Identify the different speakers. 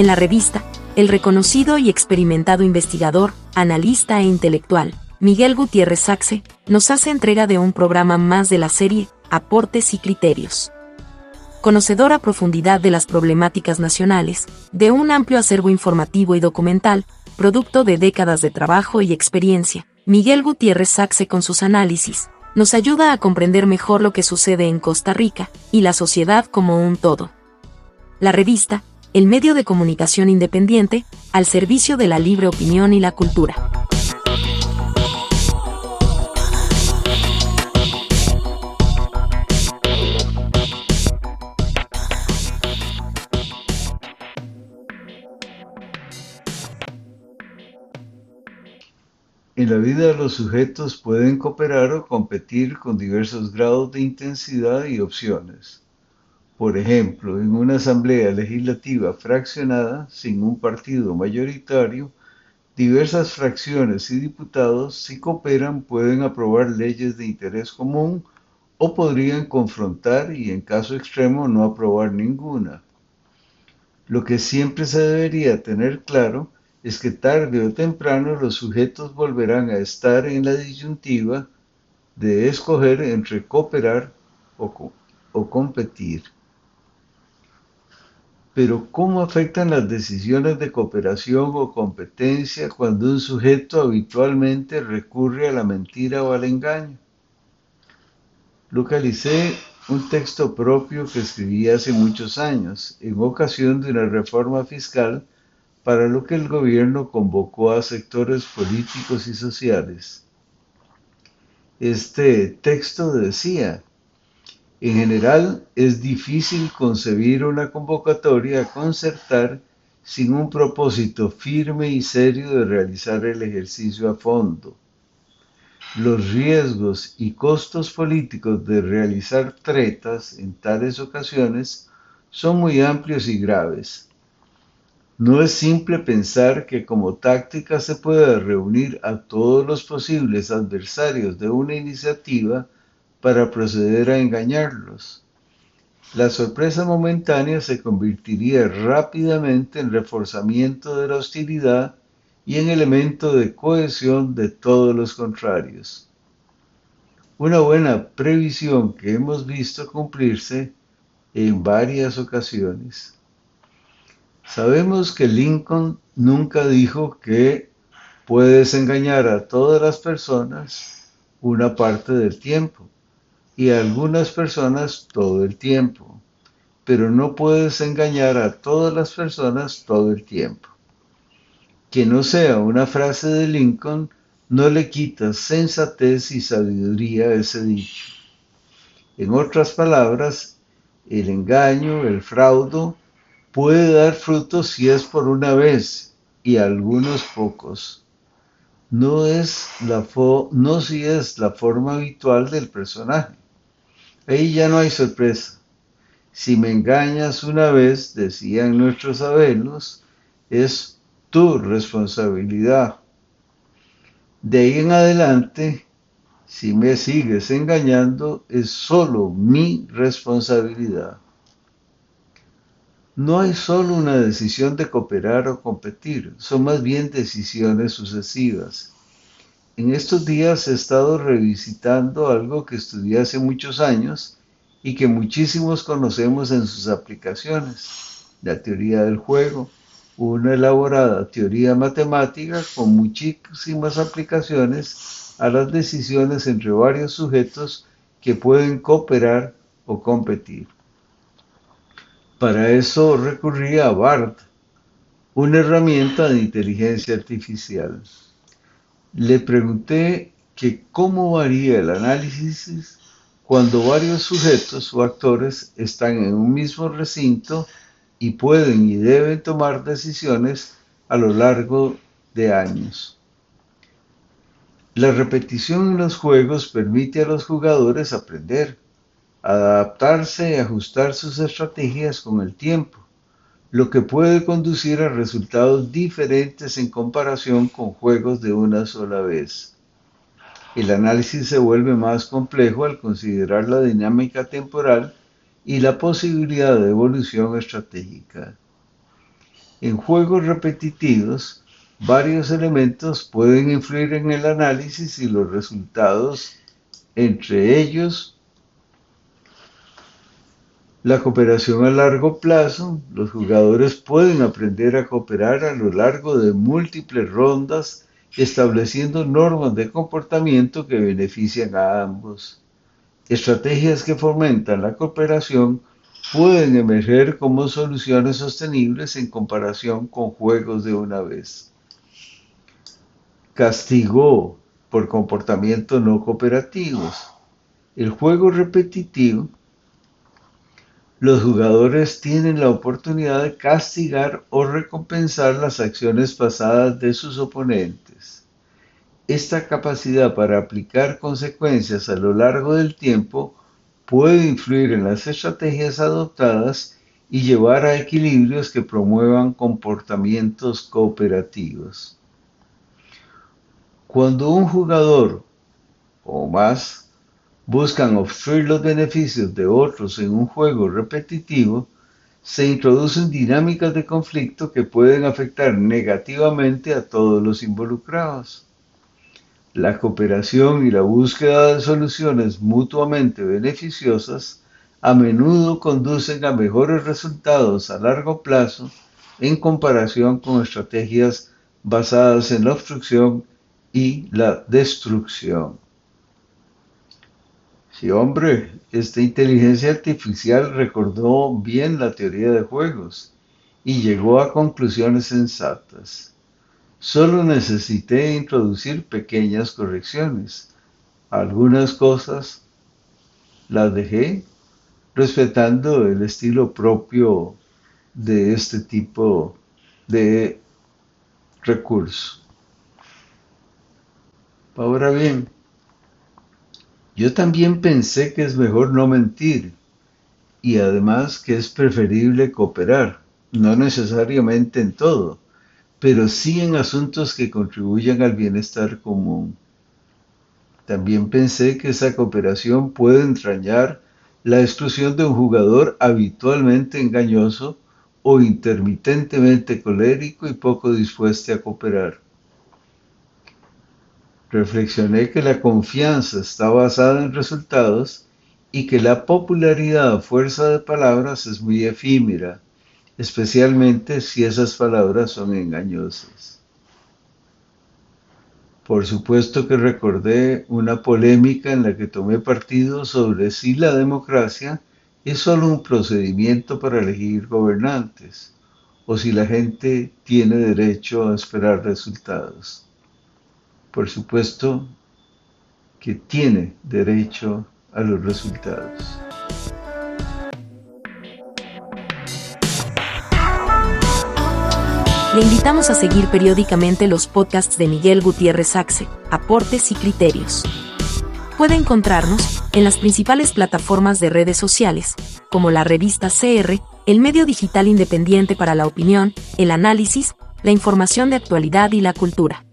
Speaker 1: En la revista, el reconocido y experimentado investigador, analista e intelectual, Miguel Gutiérrez Saxe, nos hace entrega de un programa más de la serie Aportes y Criterios. Conocedor a profundidad de las problemáticas nacionales, de un amplio acervo informativo y documental, producto de décadas de trabajo y experiencia, Miguel Gutiérrez Saxe con sus análisis, nos ayuda a comprender mejor lo que sucede en Costa Rica y la sociedad como un todo. La revista, el medio de comunicación independiente, al servicio de la libre opinión y la cultura.
Speaker 2: En la vida los sujetos pueden cooperar o competir con diversos grados de intensidad y opciones. Por ejemplo, en una asamblea legislativa fraccionada, sin un partido mayoritario, diversas fracciones y diputados, si cooperan, pueden aprobar leyes de interés común o podrían confrontar y, en caso extremo, no aprobar ninguna. Lo que siempre se debería tener claro es que tarde o temprano los sujetos volverán a estar en la disyuntiva de escoger entre cooperar o, competir. Pero ¿cómo afectan las decisiones de cooperación o competencia cuando un sujeto habitualmente recurre a la mentira o al engaño? Localicé un texto propio que escribí hace muchos años, en ocasión de una reforma fiscal para lo que el gobierno convocó a sectores políticos y sociales. Este texto decía, en general es difícil concebir una convocatoria concertar sin un propósito firme y serio de realizar el ejercicio a fondo. Los riesgos y costos políticos de realizar tretas en tales ocasiones son muy amplios y graves no es simple pensar que como táctica se puede reunir a todos los posibles adversarios de una iniciativa para proceder a engañarlos. La sorpresa momentánea se convertiría rápidamente en reforzamiento de la hostilidad y en elemento de cohesión de todos los contrarios. Una buena previsión que hemos visto cumplirse en varias ocasiones. Sabemos que Lincoln nunca dijo que puedes engañar a todas las personas una parte del tiempo y algunas personas todo el tiempo, pero no puedes engañar a todas las personas todo el tiempo. Que no sea una frase de Lincoln no le quita sensatez y sabiduría a ese dicho. En otras palabras, el engaño, el fraude, puede dar frutos si es por una vez y algunos pocos. No es la no si es la forma habitual del personaje. Ahí ya no hay sorpresa. Si me engañas una vez, decían nuestros abuelos, es tu responsabilidad. De ahí en adelante, si me sigues engañando, es solo mi responsabilidad. No hay solo una decisión de cooperar o competir, son más bien decisiones sucesivas. En estos días he estado revisitando algo que estudié hace muchos años y que muchísimos conocemos en sus aplicaciones, la teoría del juego, una elaborada teoría matemática con muchísimas aplicaciones a las decisiones entre varios sujetos que pueden cooperar o competir. Para eso recurrí a BART, una herramienta de inteligencia artificial. Le pregunté que cómo varía el análisis cuando varios sujetos o actores están en un mismo recinto y pueden y deben tomar decisiones a lo largo de años. La repetición en los juegos permite a los jugadores aprender adaptarse y ajustar sus estrategias con el tiempo, lo que puede conducir a resultados diferentes en comparación con juegos de una sola vez. El análisis se vuelve más complejo al considerar la dinámica temporal y la posibilidad de evolución estratégica. En juegos repetitivos, varios elementos pueden influir en el análisis y los resultados, entre ellos la cooperación a largo plazo. Los jugadores pueden aprender a cooperar a lo largo de múltiples rondas, estableciendo normas de comportamiento que benefician a ambos. Estrategias que fomentan la cooperación pueden emerger como soluciones sostenibles en comparación con juegos de una vez. Castigo por comportamientos no cooperativos. El juego repetitivo, los jugadores tienen la oportunidad de castigar o recompensar las acciones pasadas de sus oponentes. Esta capacidad para aplicar consecuencias a lo largo del tiempo puede influir en las estrategias adoptadas y llevar a equilibrios que promuevan comportamientos cooperativos. Cuando un jugador o más buscan obstruir los beneficios de otros en un juego repetitivo, se introducen dinámicas de conflicto que pueden afectar negativamente a todos los involucrados. La cooperación y la búsqueda de soluciones mutuamente beneficiosas a menudo conducen a mejores resultados a largo plazo en comparación con estrategias basadas en la obstrucción y la destrucción. Sí, hombre, esta inteligencia artificial recordó bien la teoría de juegos y llegó a conclusiones sensatas. Solo necesité introducir pequeñas correcciones. Algunas cosas las dejé respetando el estilo propio de este tipo de recurso. Ahora bien, yo también pensé que es mejor no mentir y además que es preferible cooperar, no necesariamente en todo pero sí en asuntos que contribuyan al bienestar común. También pensé que esa cooperación puede entrañar la exclusión de un jugador habitualmente engañoso o intermitentemente colérico y poco dispuesto a cooperar. Reflexioné que la confianza está basada en resultados y que la popularidad a fuerza de palabras es muy efímera especialmente si esas palabras son engañosas. Por supuesto que recordé una polémica en la que tomé partido sobre si la democracia es solo un procedimiento para elegir gobernantes o si la gente tiene derecho a esperar resultados. Por supuesto que tiene derecho a los resultados.
Speaker 1: Le invitamos a seguir periódicamente los podcasts de Miguel Gutiérrez Axe, Aportes y Criterios. Puede encontrarnos en las principales plataformas de redes sociales, como la revista CR, el medio digital independiente para la opinión, el análisis, la información de actualidad y la cultura.